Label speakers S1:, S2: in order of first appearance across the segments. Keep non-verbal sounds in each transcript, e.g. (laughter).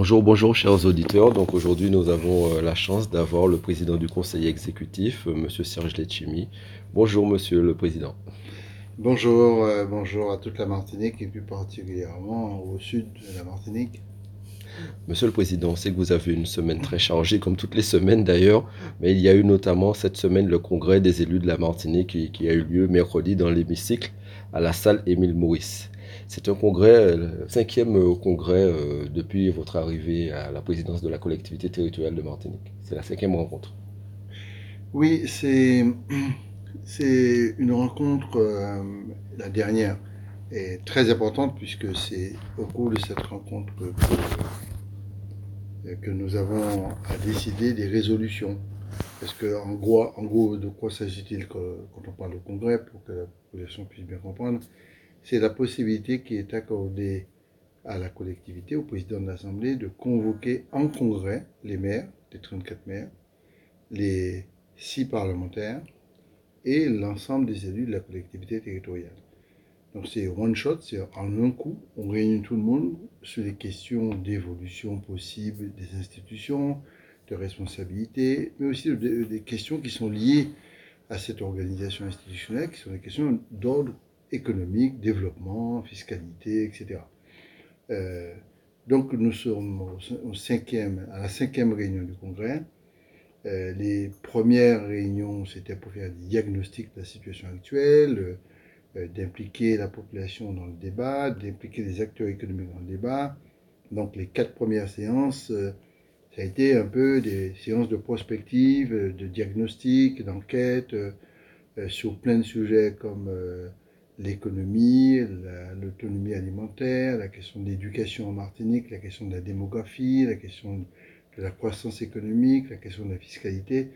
S1: Bonjour, bonjour chers auditeurs. Donc aujourd'hui nous avons euh, la chance d'avoir le président du conseil exécutif, euh, Monsieur Serge Letchimi. Bonjour Monsieur le Président.
S2: Bonjour, euh, bonjour à toute la Martinique et plus particulièrement au sud de la Martinique.
S1: Monsieur le Président, on sait que vous avez une semaine très chargée, comme toutes les semaines d'ailleurs, mais il y a eu notamment cette semaine le congrès des élus de la Martinique qui, qui a eu lieu mercredi dans l'hémicycle à la salle Émile Maurice. C'est un congrès, euh, le cinquième euh, congrès euh, depuis votre arrivée à la présidence de la collectivité territoriale de Martinique. C'est la cinquième rencontre.
S2: Oui, c'est (clears throat) une rencontre, la dernière, est très importante puisque c'est au cours de cette rencontre que, que nous avons à décider des résolutions. Parce que en gros, en gros de quoi s'agit-il quand on parle de congrès, pour que la population puisse bien comprendre c'est la possibilité qui est accordée à la collectivité, au président de l'Assemblée, de convoquer en congrès les maires, les 34 maires, les six parlementaires et l'ensemble des élus de la collectivité territoriale. Donc c'est one shot, c'est en un coup, on réunit tout le monde sur les questions d'évolution possible des institutions, de responsabilité, mais aussi des questions qui sont liées à cette organisation institutionnelle, qui sont des questions d'ordre économique, développement, fiscalité, etc. Euh, donc nous sommes au, cinquième, à la cinquième réunion du Congrès. Euh, les premières réunions, c'était pour faire des diagnostics de la situation actuelle, euh, d'impliquer la population dans le débat, d'impliquer les acteurs économiques dans le débat. Donc les quatre premières séances, ça a été un peu des séances de prospective, de diagnostic, d'enquête, sur plein de sujets comme l'économie, l'autonomie alimentaire, la question de l'éducation en Martinique, la question de la démographie, la question de la croissance économique, la question de la fiscalité.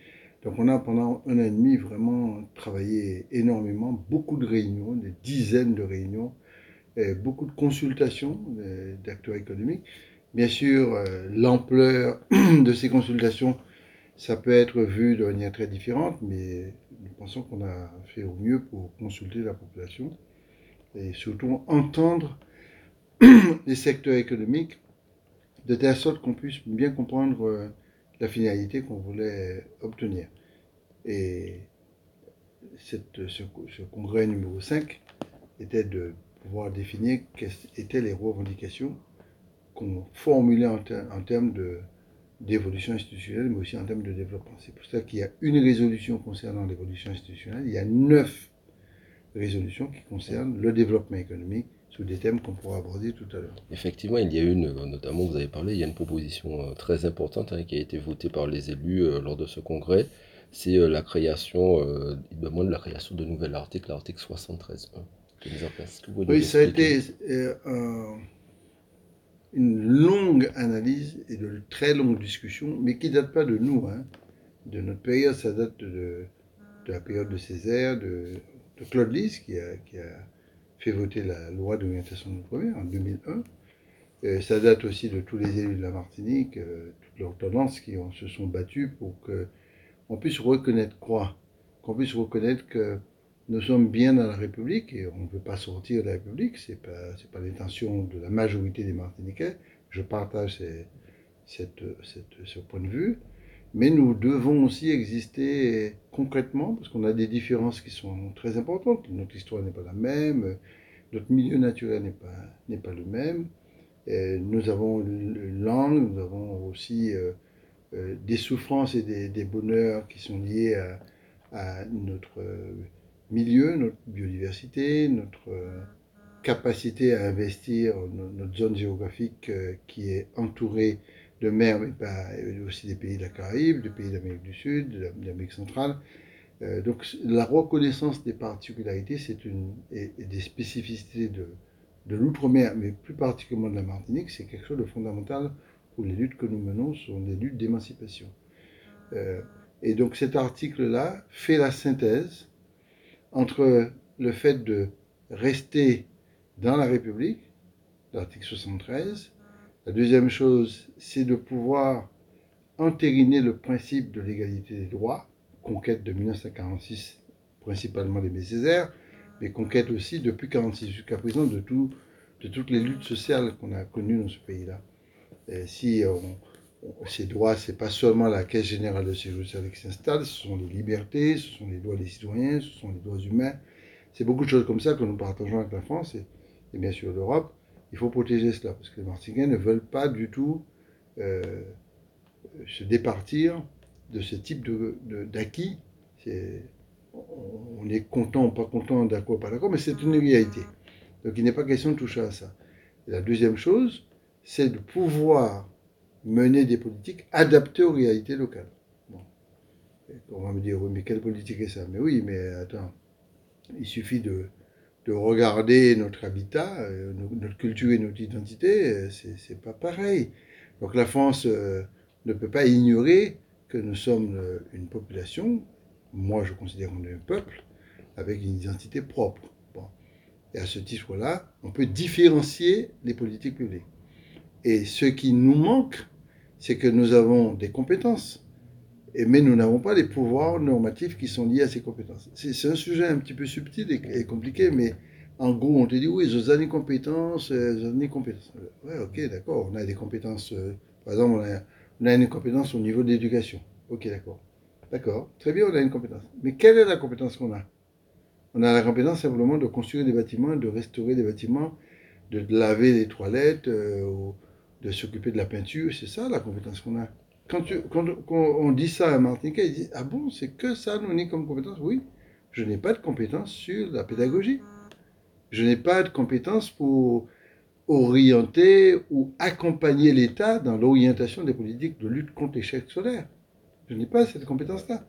S2: Donc on a pendant un an et demi vraiment travaillé énormément, beaucoup de réunions, des dizaines de réunions, beaucoup de consultations d'acteurs économiques. Bien sûr, euh, l'ampleur (clears throat) de ces consultations, ça peut être vu de manière très différente, mais nous pensons qu'on a fait au mieux pour consulter la population et surtout entendre (clears throat) les secteurs économiques de telle sorte qu'on puisse bien comprendre euh, la finalité qu'on voulait obtenir. Et ce, congrès numéro 5 était de pouvoir définir quelles étaient les revendications qu'on formulait en termes de d'évolution institutionnelle, mais aussi en termes de développement. C'est pour ça qu'il y a une résolution concernant l'évolution institutionnelle, il y a neuf résolutions qui concernent le développement économique sous des thèmes qu'on pourra aborder tout à l'heure.
S1: Effectivement, il y a une, notamment vous avez parlé, il y a une proposition euh, très importante hein, qui a été votée par les élus euh, lors de ce congrès, c'est euh, la création, ils demandent la création de nouvel article, l'article 73
S2: Oui, ça a été une longue analyse et de très longues discussions, mais qui ne date pas de nous, hein. de notre période, ça date de, la période de Césaire, de, de Claude Lys, qui a, qui a, fait voter la loi d'orientation de l'outre-mer en 2001. Et ça date aussi de tous les élus de la Martinique, euh, toutes leurs tendances qui se sont battues pour qu'on puisse reconnaître quoi Qu'on puisse reconnaître que nous sommes bien dans la République et on ne peut pas sortir de la République. Ce n'est pas, pas l'intention de la majorité des Martiniquais. Je partage ce point de vue. Mais nous devons aussi exister concrètement parce qu'on a des différences qui sont très importantes. Notre histoire n'est pas la même, notre milieu naturel n'est pas, pas le même. Nous avons une langue, nous avons aussi euh, euh, des souffrances et des, des, bonheurs qui sont liés à, à notre milieu, notre biodiversité, notre euh, capacité à investir notre zone géographique euh, qui est entourée de mer, mais pas aussi des pays de la Caraïbe, des pays d'Amérique du Sud, de l'Amérique centrale. Euh, donc la reconnaissance des particularités c'est une, et, des spécificités de, l'outre-mer, mais plus particulièrement de la Martinique, c'est quelque chose de fondamental pour les luttes que nous menons, sont des luttes d'émancipation. et donc cet article-là fait la synthèse entre le fait de rester dans la République, l'article 73. La deuxième chose, c'est de pouvoir entériner le principe de l'égalité des droits, conquête de 1946, principalement des Césaire, mais conquête aussi depuis 1946 jusqu'à présent de, tout, de toutes les luttes sociales qu'on a connues dans ce pays-là. si ces droits, c'est pas seulement la Caisse générale de sécurité sociale qui s'installe, ce sont les libertés, ce sont les droits des citoyens, ce sont les droits humains. C'est beaucoup de choses comme ça que nous partageons avec la France et, bien sûr l'Europe. Il faut protéger cela parce que les Martiniquais ne veulent pas du tout euh, se départir de ce type d'acquis. De, on est content ou pas content, d'accord ou pas d'accord, mais c'est une réalité. Donc il n'est pas question de toucher à ça. la deuxième chose, c'est de pouvoir mener des politiques adaptées aux réalités locales. On va me dire, oui, mais quelle politique est ça? Mais oui, mais attends, il suffit de, de regarder notre habitat, euh, notre culture et notre identité, euh, c'est pas pareil. Donc la France euh, ne peut pas ignorer que nous sommes une population, moi je considère qu'on est un peuple, avec une identité propre. Bon. Et à ce titre-là, on peut différencier les politiques publiques. Et ce qui nous manque, c'est que nous avons des compétences, mais nous n'avons pas les pouvoirs normatifs qui sont liés à ces compétences. C'est un sujet un petit peu subtil et, compliqué, mais en gros, on te dit, oui, ont des compétences, ils ont des compétences. Ouais, ok, d'accord, on a des compétences, euh, par exemple, on a, une compétence au niveau de l'éducation. Ok, d'accord. D'accord, très bien, on a une compétence. Mais quelle est la compétence qu'on a? On a la compétence simplement de construire des bâtiments, de restaurer des bâtiments, de laver les toilettes, euh, de s'occuper de la peinture, c'est ça la compétence qu'on a. Quand, on dit ça à Martiniquais, il dit Ah bon, c'est que ça, nous, comme compétence? Oui, je n'ai pas de compétence sur la pédagogie. Je n'ai pas de compétence pour orienter ou accompagner l'État dans l'orientation des politiques de lutte contre l'échec scolaire. Je n'ai pas cette compétence-là.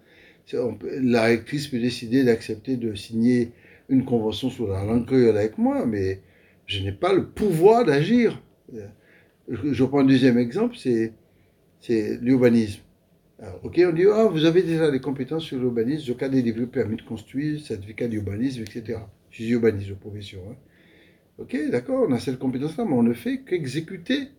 S2: La rectrice peut décider d'accepter de signer une convention sur la langue créole avec moi, mais je n'ai pas le pouvoir d'agir je prends un deuxième exemple, c'est, l'urbanisme. ok, on dit, ah, vous avez déjà les compétences sur l'urbanisme, je cas des permis de construire, certificat d'urbanisme, etc. Je suis urbaniste de profession. Hein. Ok, d'accord, on a cette compétence-là, mais on ne fait qu'exécuter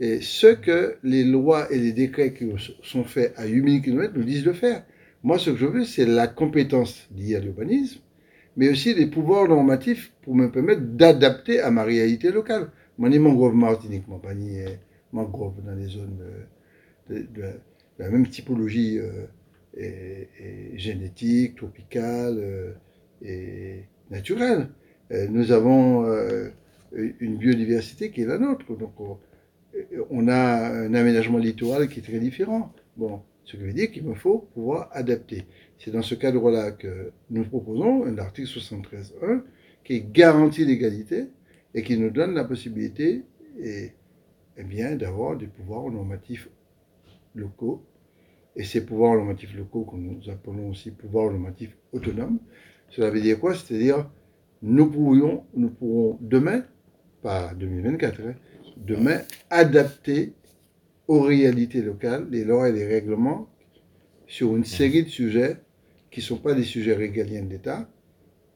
S2: ce que les lois et les décrets qui sont faits à 8000 km nous disent de faire. Moi, ce que je veux, c'est la compétence liée à l'urbanisme, mais aussi les pouvoirs normatifs pour me permettre d'adapter à ma réalité locale. Moi, ni mangrove Martinique, moi, pas ni mangrove dans les zones de, la même typologie euh, et, génétique, tropicale euh, et naturelle. Euh, nous avons une biodiversité qui est la nôtre. Donc, on a un aménagement littoral qui est très différent. Bon, ce qui veut dire qu'il me faut pouvoir adapter. C'est dans ce cadre-là que nous proposons un article 73.1 qui garantit l'égalité et qui nous donne la possibilité et, eh bien, d'avoir des pouvoirs normatifs locaux. Et ces pouvoirs normatifs locaux, que nous appelons aussi pouvoirs normatifs autonomes, cela veut dire quoi? C'est-à-dire, nous pourrions, nous pourrons demain, pas 2024, hein, demain, adapter aux réalités locales les lois et les règlements sur une série de sujets qui ne sont pas des sujets régaliens d'État,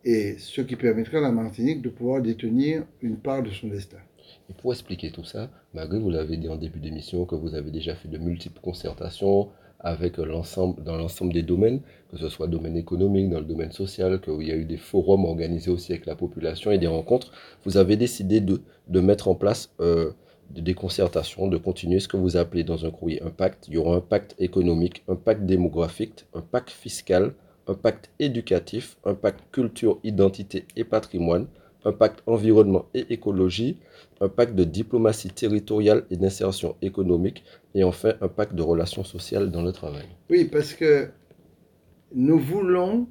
S2: et ce qui permettra à la Martinique de pouvoir détenir une part de son destin.
S1: Et pour expliquer tout ça, malgré vous l'avez dit en début d'émission que vous avez déjà fait de multiples concertations avec l'ensemble, dans l'ensemble des domaines, que ce soit domaine économique, dans le domaine social, qu'il y a eu des forums organisés aussi avec la population et des rencontres, vous avez décidé de, de mettre en place euh, des concertations, de continuer ce que vous appelez dans un courrier un pacte. Il y aura un pacte économique, un pacte démographique, un pacte fiscal, un pacte éducatif, un pacte culture, identité et patrimoine, un pacte environnement et écologie, un pacte de diplomatie territoriale et d'insertion économique, et enfin un pacte de relations sociales dans le travail.
S2: Oui, parce que nous voulons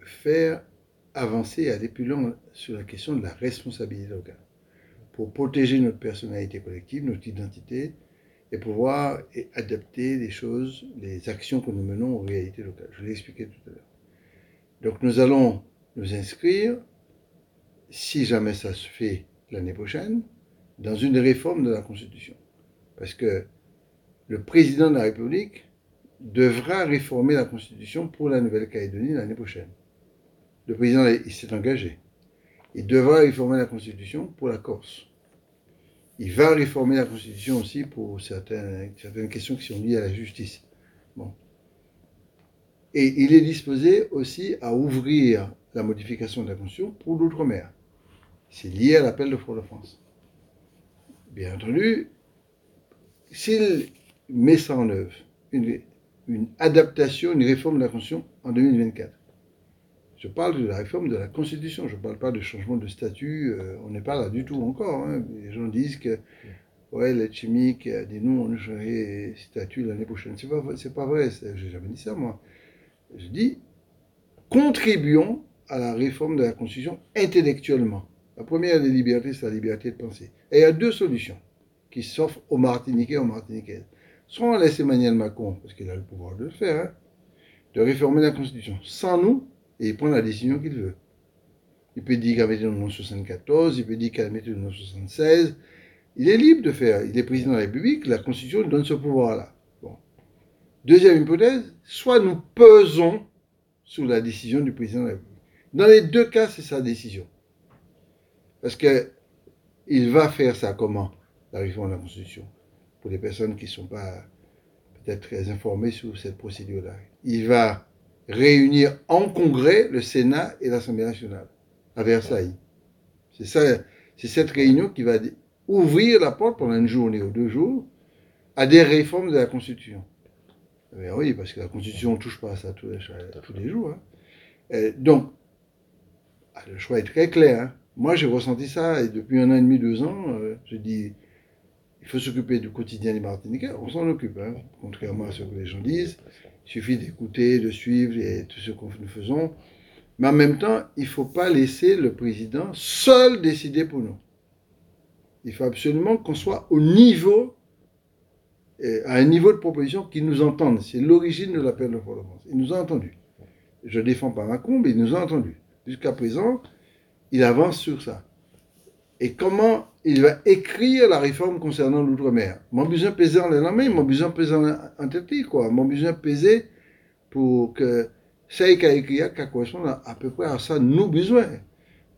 S2: faire avancer et aller plus loin sur la question de la responsabilité locale, pour protéger notre personnalité collective, notre identité, et pouvoir adapter les choses, les actions que nous menons aux réalités locales. Je l'ai expliqué tout à l'heure. Donc nous allons nous inscrire, si jamais ça se fait l'année prochaine, dans une réforme de la Constitution. Parce que le président de la République devra réformer la Constitution pour la Nouvelle-Calédonie l'année prochaine. Le président il s'est engagé. Il devra réformer la Constitution pour la Corse. Il va réformer la Constitution aussi pour certaines, certaines questions qui sont liées à la justice. Bon. Et il est disposé aussi à ouvrir la modification de la Constitution pour l'outre-mer. C'est lié à l'appel de Fort de France. Bien entendu, s'il met ça en œuvre, une, adaptation, une réforme de la Constitution en 2024, je parle de la réforme de la Constitution, je ne parle pas de changement de statut, euh, on n'est pas là du tout encore. hein. Les gens disent que ouais, l'aide chimique a dit nous, on changerait statut l'année prochaine. C'est pas, pas vrai, j'ai jamais dit ça moi. Je dis contribuons à la réforme de la Constitution intellectuellement. La première des libertés, c'est la liberté de penser. Et il y a deux solutions qui s'offrent aux Martiniquais et aux Martiniquaises. Soit on laisse Emmanuel Macron, parce qu'il a le pouvoir de le faire, hein, de réformer la Constitution sans nous, et il prend la décision qu'il veut. Il peut dire qu'elle mettait le nom 74, il peut dire qu'elle mettait le nom 76. Il est libre de faire. Il est président de la République, la Constitution donne ce pouvoir-là. Deuxième hypothèse, soit nous pesons sous la décision du président de la République. Dans les deux cas, c'est sa décision. Parce que il va faire ça comment La réforme de la Constitution. Pour les personnes qui ne sont pas peut-être très informées sur cette procédure-là. Il va réunir en congrès le Sénat et l'Assemblée nationale à Versailles. C'est ça, c'est cette réunion qui va ouvrir la porte pendant une journée ou deux jours à des réformes de la Constitution. Mais oui, parce que la Constitution ne touche pas à ça tous les, tous les jours. hein. Donc, ah, le choix est très clair. hein. Moi, j'ai ressenti ça et depuis un an et demi, deux ans, euh, je dis, il faut s'occuper du quotidien des Martiniquais. On s'en occupe, hein, contrairement à ce que les gens disent. Il suffit d'écouter, de suivre et tout ce que nous faisons. Mais en même temps, il ne faut pas laisser le président seul décider pour nous. Il faut absolument qu'on soit au niveau, à un niveau de proposition qui nous entende. C'est l'origine de l'appel de France. Il nous a entendus. Je ne défends pas Macron, mais il nous a entendus. Jusqu'à présent, il avance sur ça. Et comment il va écrire la réforme concernant l'outre-mer? Mon besoin peser en la main, mon besoin peser en tête, quoi. Mon besoin peser pour que ça qui a écrit, qui correspond à, à peu près à ça, nos besoins.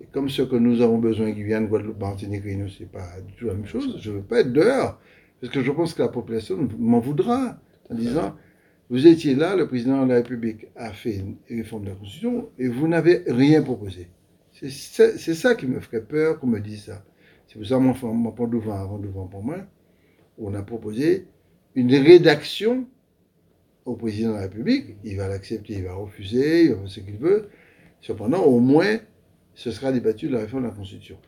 S2: Et comme ce que nous avons besoin, Guyane, Guadeloupe, Martinique, Réunion, c'est pas du tout la même chose. Je ne veux pas être dehors. Parce que je pense que la population m'en voudra en disant, vous étiez là, le président de la République a fait une réforme de la Constitution et vous n'avez rien proposé. C'est ça, qui me ferait peur qu'on me dise ça. C'est pour ça que mon, mon point devant avant devant pour moi, on a proposé une rédaction au président de la République. Il va l'accepter, il va refuser, il va faire ce qu'il veut. Cependant, au moins, ce sera débattu de la réforme de la Constitution.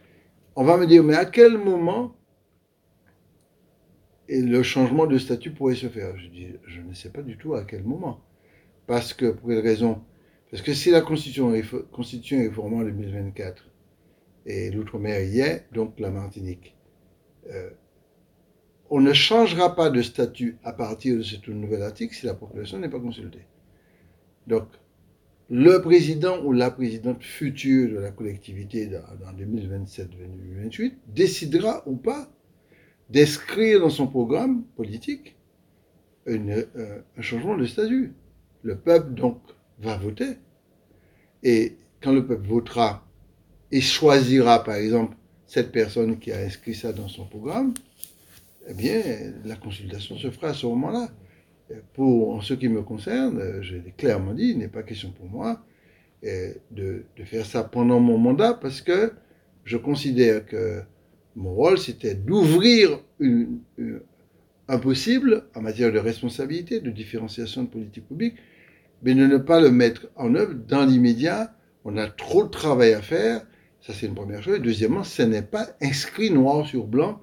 S2: On va me dire, mais à quel moment et le changement de statut pourrait se faire Je ne sais pas du tout à quel moment. Parce que, pour quelle raison? Parce que si la Constitution est, Constitution est réformée en 2024, et l'outre-mer y est, donc la Martinique, euh, on ne changera pas de statut à partir de ce nouvel article si la population n'est pas consultée. Donc, le président ou la présidente future de la collectivité dans, dans 2027-2028 décidera ou pas d'inscrire dans son programme politique euh, un changement de statut. Le peuple, donc, va voter. Et quand le peuple votera et choisira, par exemple, cette personne qui a inscrit ça dans son programme, eh bien, la consultation se fera à ce moment-là. Pour en ce qui me concerne, je l'ai clairement dit, il n'est pas question pour moi de, de, faire ça pendant mon mandat parce que je considère que mon rôle, c'était d'ouvrir une, une, un possible en matière de responsabilité, de différenciation de politique publique, mais de ne pas le mettre en œuvre dans l'immédiat. On a trop de travail à faire. Ça, c'est une première chose. Et deuxièmement, ce n'est pas inscrit noir sur blanc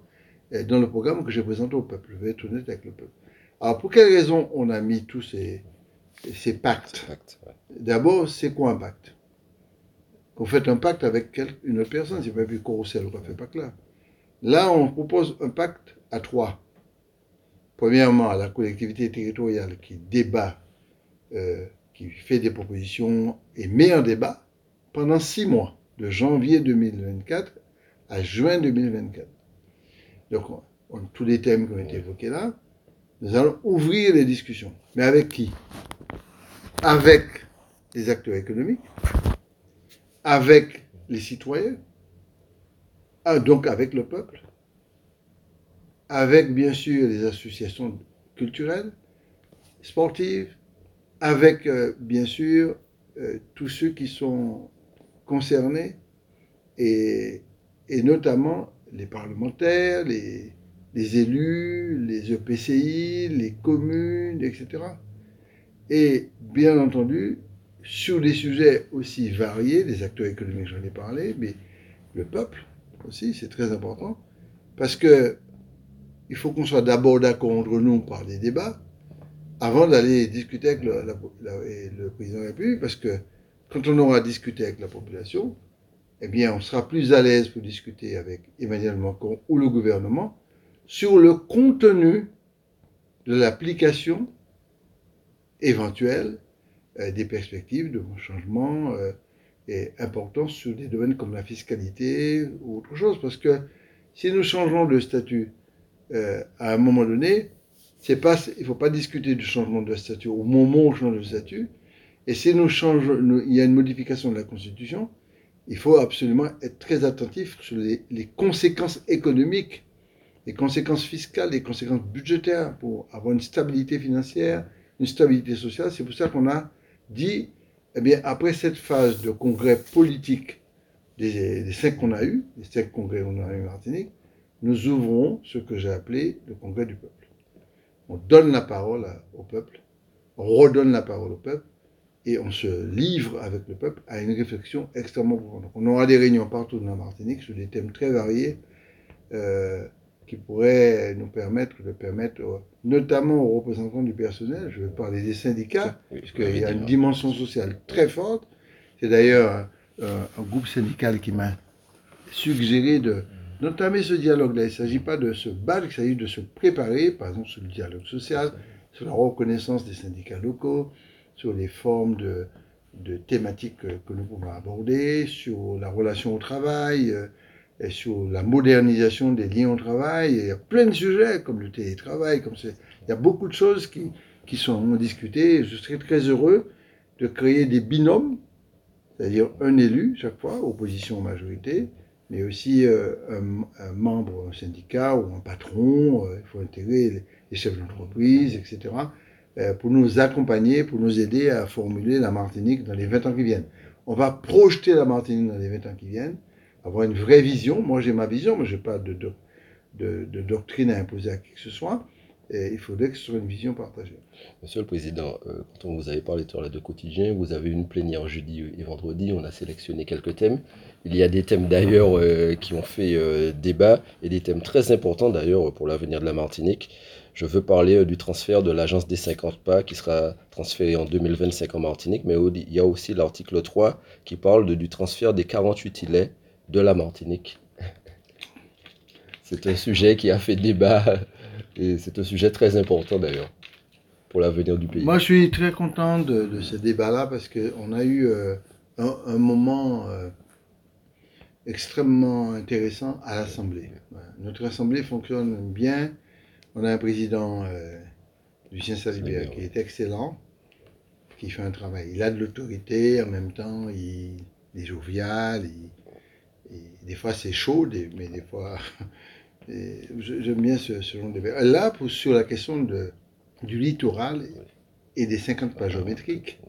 S2: dans le programme que j'ai présenté au peuple. Je vais être honnête avec le peuple. Alors, pour quelles raisons on a mis tous ces, ces pactes
S1: ouais.
S2: D'abord, c'est quoi un pacte? Vous faites un pacte avec une autre personne, c'est pas plus Corocel ou fait pacte là. Là, on propose un pacte à trois. Premièrement, la collectivité territoriale qui débat, euh, qui fait des propositions et met en débat pendant six mois, de janvier 2024 à juin 2024. Donc, on- tous les thèmes qui ont été évoqués là, nous allons ouvrir les discussions. Mais avec qui? Avec les acteurs économiques, avec les citoyens, ah, donc avec le peuple, avec bien sûr les associations culturelles, sportives, avec euh, bien sûr euh, tous ceux qui sont concernés et, notamment les parlementaires, les élus, les EPCI, les communes, etc. Et bien entendu, sur des sujets aussi variés, les acteurs économiques, j'en ai parlé, mais le peuple aussi, c'est très important, parce que il faut qu'on soit d'abord d'accord entre nous par des débats, avant d'aller discuter avec le, président de la République, parce que quand on aura discuté avec la population, eh bien, on sera plus à l'aise pour discuter avec Emmanuel Macron ou le gouvernement sur le contenu de l'application éventuelle euh, des perspectives de changement euh, et importants sur des domaines comme la fiscalité ou autre chose. Parce que si nous changeons de statut euh, à un moment donné, c'est pas, il ne faut pas discuter du changement de statut au moment où on change de statut. Et si nous changeons, il y a une modification de la Constitution, il faut absolument être très attentif sur les, conséquences économiques, les conséquences fiscales, les conséquences budgétaires pour avoir une stabilité financière, une stabilité sociale. C'est pour ça qu'on a dit, eh bien, après cette phase de congrès politique des, cinq qu'on a eu, les cinq congrès qu'on a eu en Martinique, nous ouvrons ce que j'ai appelé le congrès du peuple. On donne la parole au peuple, on redonne la parole au peuple, et on se livre avec le peuple à une réflexion extrêmement profonde. On aura des réunions partout dans la Martinique sur des thèmes très variés euh, qui pourraient nous permettre de permettre, notamment aux représentants du personnel, je vais parler des syndicats, puisqu'il y a une dimension sociale très forte. C'est d'ailleurs euh, un groupe syndical qui m'a suggéré de d'entamer ce dialogue-là. Il ne s'agit pas de se battre, il s'agit de se préparer, par exemple sur le dialogue social, sur la reconnaissance des syndicats locaux, sur les formes de, de thématiques que nous pouvons aborder, sur la relation au travail, euh, et sur la modernisation des liens au travail. il y a plein de sujets comme le télétravail, comme c'est. Il y a beaucoup de choses qui, qui sont discutées. Je serais très heureux de créer des binômes, c'est-à-dire un élu chaque fois, opposition majorité, mais aussi euh, un, membre syndicat ou un patron. Euh, il faut intégrer les chefs d'entreprise, etc. Euh, pour nous accompagner, pour nous aider à formuler la Martinique dans les 20 ans qui viennent. On va projeter la Martinique dans les 20 ans qui viennent, avoir une vraie vision. Moi, j'ai ma vision, mais je n'ai pas de, doctrine à imposer à qui que ce soit. Et il faudrait que ce soit une vision partagée.
S1: Monsieur le Président, euh, quand on vous avez parlé à l'heure de quotidien, vous avez une plénière jeudi et vendredi, on a sélectionné quelques thèmes. Il y a des thèmes d'ailleurs euh, qui ont fait débat et des thèmes très importants d'ailleurs pour l'avenir de la Martinique. Je veux parler euh, du transfert de l'agence des 50 pas qui sera transféré en 2025 en Martinique, mais il y a aussi l'article 3 qui parle du transfert des 48 îlets de la Martinique. (laughs) C'est un sujet qui a fait débat et c'est un sujet très important d'ailleurs pour l'avenir du pays.
S2: Moi, je suis très content de, ce débat-là parce qu'on a eu euh, un, moment euh, extrêmement intéressant à l'Assemblée. Notre Assemblée fonctionne bien on a un président, euh, Lucien Salibert, qui est excellent, qui fait un travail. Il a de l'autorité, en même temps, il, est jovial, des fois c'est chaud, mais des fois. (laughs) J'aime bien ce, genre de. Là, pour, sur la question de, du littoral et des 50 pages géométriques,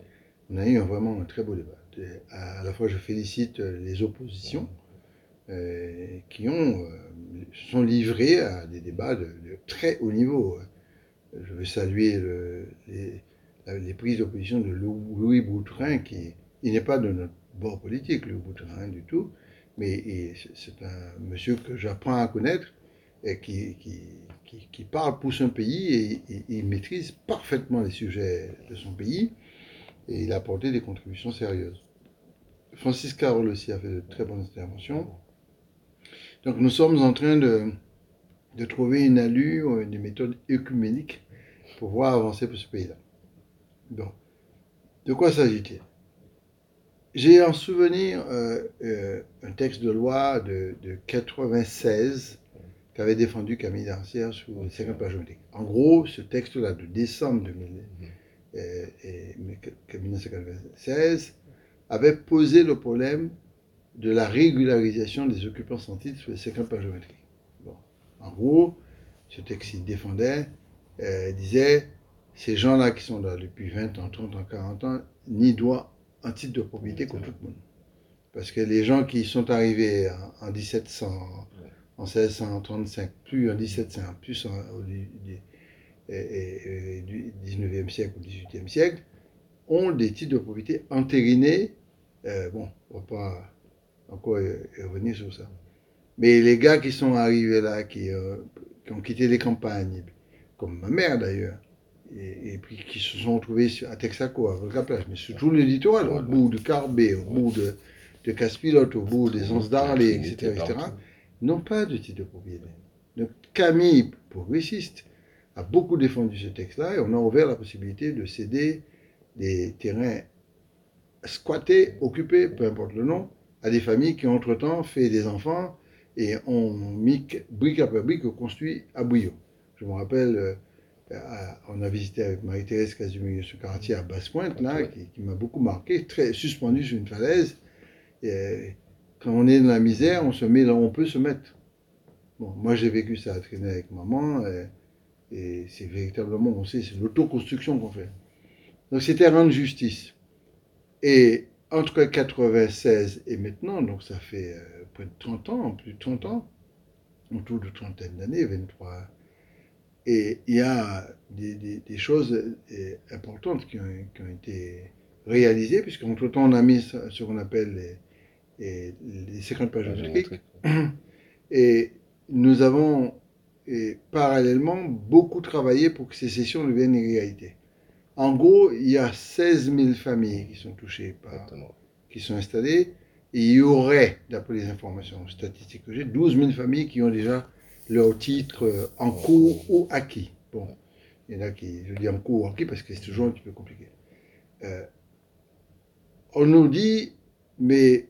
S2: on a eu vraiment un très beau débat. À la fois, je félicite les oppositions euh, qui ont, euh, sont livrés à des débats de, très haut niveau. Je veux saluer les, les, prises d'opposition de Louis Boutrin, qui il n'est pas de notre bord politique, Louis Boutrin, du tout, mais c'est un monsieur que j'apprends à connaître et qui, qui, qui, parle pour son pays et, il maîtrise parfaitement les sujets de son pays et il a apporté des contributions sérieuses. Francis Carole aussi a fait de très bonnes interventions. Donc nous sommes en train de, de trouver une allure, une méthode œcuménique pour voir avancer pour ce pays-là. Donc, de quoi s'agit-il? J'ai en souvenir euh, euh, un texte de loi de, de 96 qu'avait défendu Camille Darcière sur les 50 pages En gros, ce texte-là de décembre 1996 euh, avait posé le problème de la régularisation des occupants sans titre sur les 50 pages. Bon. En gros, ce texte il défendait, disait, ces gens-là qui sont là depuis 20 ans, 30 ans, 40 ans, n'y doivent un titre de propriété comme tout le monde. Parce que les gens qui sont arrivés en, 1700, en 1635, plus en 1700, plus en, au, du, du 19e siècle ou 18e siècle, ont des titres de propriété entérinés. Euh, bon, on ne va pas encore revenir sur ça. Mais les gars qui sont arrivés là, qui, euh, qui ont quitté les campagnes, comme ma mère d'ailleurs, et, puis qui se sont retrouvés à Texaco, à Volcaplage, mais sur tout le littoral, au bout de Carbet, au bout de, de Caspilote, au bout des Anses d'Arlé, etc., etc., n'ont pas de titre de propriété. Donc Camille, progressiste, a beaucoup défendu ce texte-là et on a ouvert la possibilité de céder des terrains squattés, occupés, peu importe le nom, à des familles qui ont entre-temps fait des enfants et ont mis brique après brique construit à Bouillon. Je me rappelle, euh, on a visité avec Marie-Thérèse Casimir ce quartier à Basse-Pointe, là, qui, m'a beaucoup marqué, très suspendu sur une falaise. Et, quand on est dans la misère, on se met là où on peut se mettre. Bon, moi j'ai vécu ça à traîner avec maman, et, c'est véritablement, on sait, c'est l'autoconstruction qu'on fait. Donc c'était rendre justice. Et entre 96 et maintenant, donc ça fait euh, près de 30 ans, plus de 30 ans, autour de trentaine d'années, 23. Et il y a des, choses euh, importantes qui ont, qui ont été réalisées, puisqu'entre-temps, on a mis ce qu'on appelle les, les 50 pages géométriques. (clears throat) Et nous avons et parallèlement beaucoup travaillé pour que ces sessions deviennent une réalité. En gros, il y a 16 000 familles qui sont touchées par, qui sont installées, et il y aurait, d'après les informations statistiques que j'ai, 12 000 familles qui ont déjà leur titre euh, en cours ou acquis. Bon, il y en a qui, je dis en cours ou acquis parce que c'est toujours un petit peu compliqué. Euh, on nous dit, mais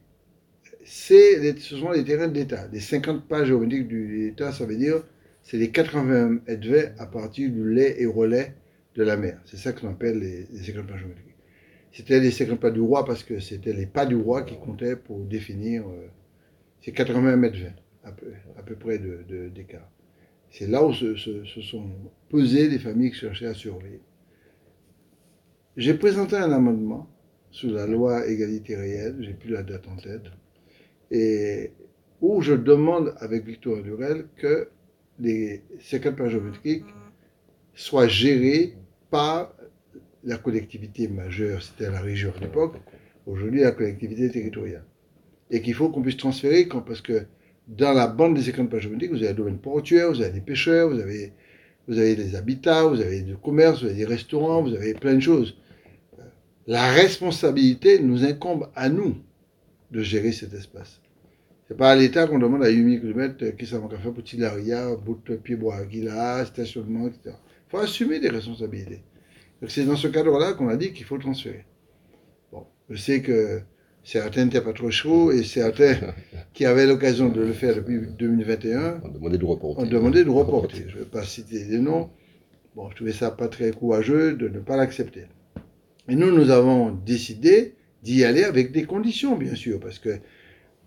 S2: c'est, ce sont les terrains d'État. Les 50 pages géométriques du l'État, ça veut dire c'est les 80 mètres à partir du lait et relais de la mer. C'est ça qu'on appelle les, 50 pages géométriques. C'était les 50 pas du roi parce que c'était les pas du roi qui comptaient pour définir euh, ces 80 mètres à peu, près de, d'écart. C'est là où se, sont pesées les familles qui cherchaient à surveiller. J'ai présenté un amendement sous la loi égalité réelle, j'ai plus la date en tête, où je demande avec Victor Durel que les 50 pages géométriques soient gérés par la collectivité majeure, c'était la région à l'époque, aujourd'hui la collectivité territoriale. Et qu'il faut qu'on puisse transférer, quand, parce que dans la bande des 50 pages géométriques, vous avez le domaine portuaire, vous avez des pêcheurs, vous avez, vous avez des habitats, vous avez du commerce, vous avez des restaurants, vous avez plein de choses. La responsabilité nous incombe à nous de gérer cet espace. C'est pas à l'État qu'on demande à 8000 km qui ça va faire pour Tilaria, bout de pied bois, stationnement, etc. Il faut assumer des responsabilités. C'est dans ce cadre-là qu'on a dit qu'il faut le transférer. Bon, je sais que certains n'étaient pas trop chauds et certains (laughs) qui avaient l'occasion de le faire depuis 2021
S1: ont demandé de reporter.
S2: Ont demandé de reporter. Je ne vais pas citer des noms. Bon, je trouvais ça pas très courageux de ne pas l'accepter. Et nous, nous avons décidé d'y aller avec des conditions, bien sûr, parce que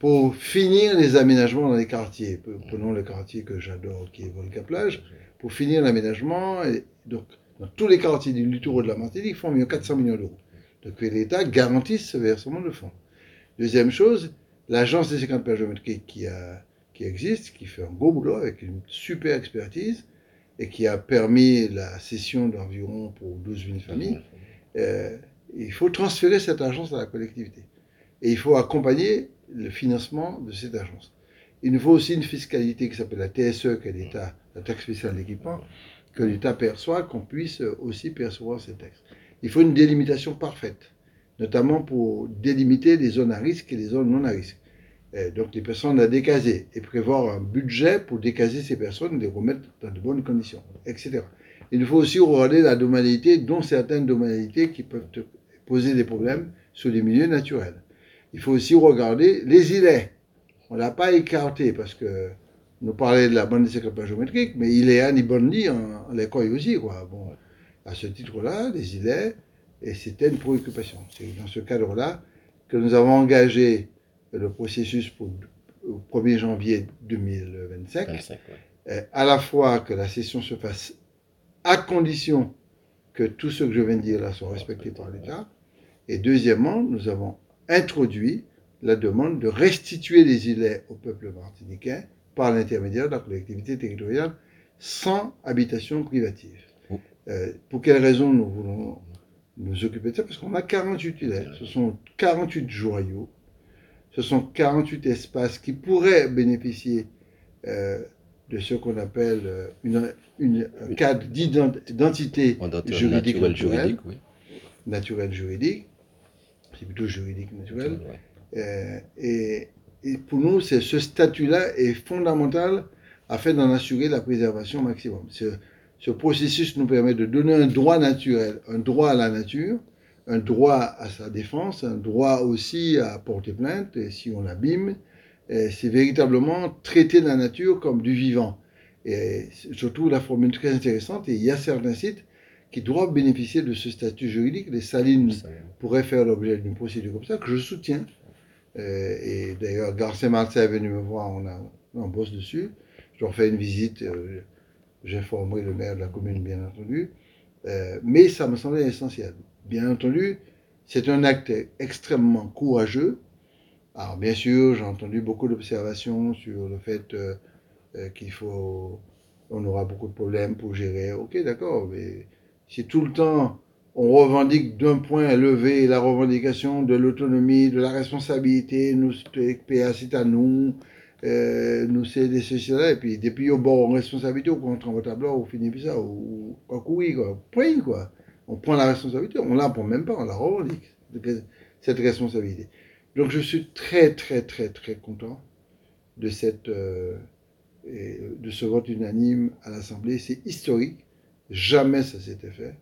S2: pour finir les aménagements dans les quartiers. Prenons le quartier que j'adore, qui est Volca Plage. Pour finir l'aménagement, donc dans tous les quartiers du littoral de la Martinique, faut mieux 400 millions d'euros. Donc l'État garantisse ce versement de fonds. Deuxième chose, l'agence des 50 pages géométriques qui, a, qui existe, qui fait un beau boulot avec une super expertise et qui a permis la cession d'environ pour 12 000 familles, euh, il faut transférer cette agence à la collectivité. Et il faut accompagner le financement de cette agence. Il nous faut aussi une fiscalité qui s'appelle la TSE, que l'État, la taxe spéciale d'équipement, que l'État perçoit, qu'on puisse aussi percevoir ces taxes. Il faut une délimitation parfaite, notamment pour délimiter les zones à risque et les zones non à risque. donc les personnes à décaser et prévoir un budget pour décaser ces personnes, les remettre dans de bonnes conditions, etc. Il faut aussi regarder la domanialité, dont certaines domanialités qui peuvent poser des problèmes sur les milieux naturels il faut aussi regarder les îlets. On ne l'a pas écarté parce que nous parlait de la bande de géométrique, mais il est un Ibondi en, en l'école aussi. Quoi. Bon, à ce titre-là, les îlets, et c'était une préoccupation. C'est dans ce cadre-là que nous avons engagé le processus pour le 1er janvier 2025, à la fois que la session se fasse à condition que tout ce que je viens de dire là soit respecté par l'État, et deuxièmement, nous avons introduit la demande de restituer les îlets au peuple martiniquais par l'intermédiaire de la collectivité territoriale sans habitation privative.
S1: Oh.
S2: Euh, pour quelles raisons nous voulons nous occuper de ça Parce qu'on a 48 îles. Ce sont 48 joyaux. Ce sont 48 espaces qui pourraient bénéficier euh, de ce qu'on appelle euh, une, une, un cadre d'identité juridique
S1: naturel,
S2: naturelle,
S1: juridique, oui.
S2: naturel juridique. C'est plutôt juridique naturel. Euh, et, et pour nous, c'est ce statut-là est fondamental afin d'en assurer la préservation maximum. Ce, ce processus nous permet de donner un droit naturel, un droit à la nature, un droit à sa défense, un droit aussi à porter plainte et si on l'abîme. C'est véritablement traiter la nature comme du vivant. Et trouve la formule très intéressante et il y a certains sites qui doivent bénéficier de ce statut juridique. Les salines
S1: Ça,
S2: pourrait faire l'objet d'une procédure comme ça, que je soutiens. Euh, et d'ailleurs, García Martin est venu me voir, on, a, on bosse dessus. Je leur fais une visite, euh, j'informerai le maire de la commune, bien entendu. Euh, mais ça me semblait essentiel. Bien entendu, c'est un acte extrêmement courageux. Alors, bien sûr, j'ai entendu beaucoup d'observations sur le fait euh, euh, qu'il faut. On aura beaucoup de problèmes pour gérer. Ok, d'accord, mais si tout le temps on revendique d'un point élevé la revendication de l'autonomie, de la responsabilité, nous, PA c'est à nous, euh, nous c'est des là, et puis depuis au bord en responsabilité, on prend votre tableau, on finit ça, ou quoi oui, quoi, quoi. On prend la responsabilité, on la prend même pas, on la revendique, cette responsabilité. Donc je suis très, très, très, très content de cette, euh, de ce vote unanime à l'Assemblée. C'est historique, jamais ça s'était fait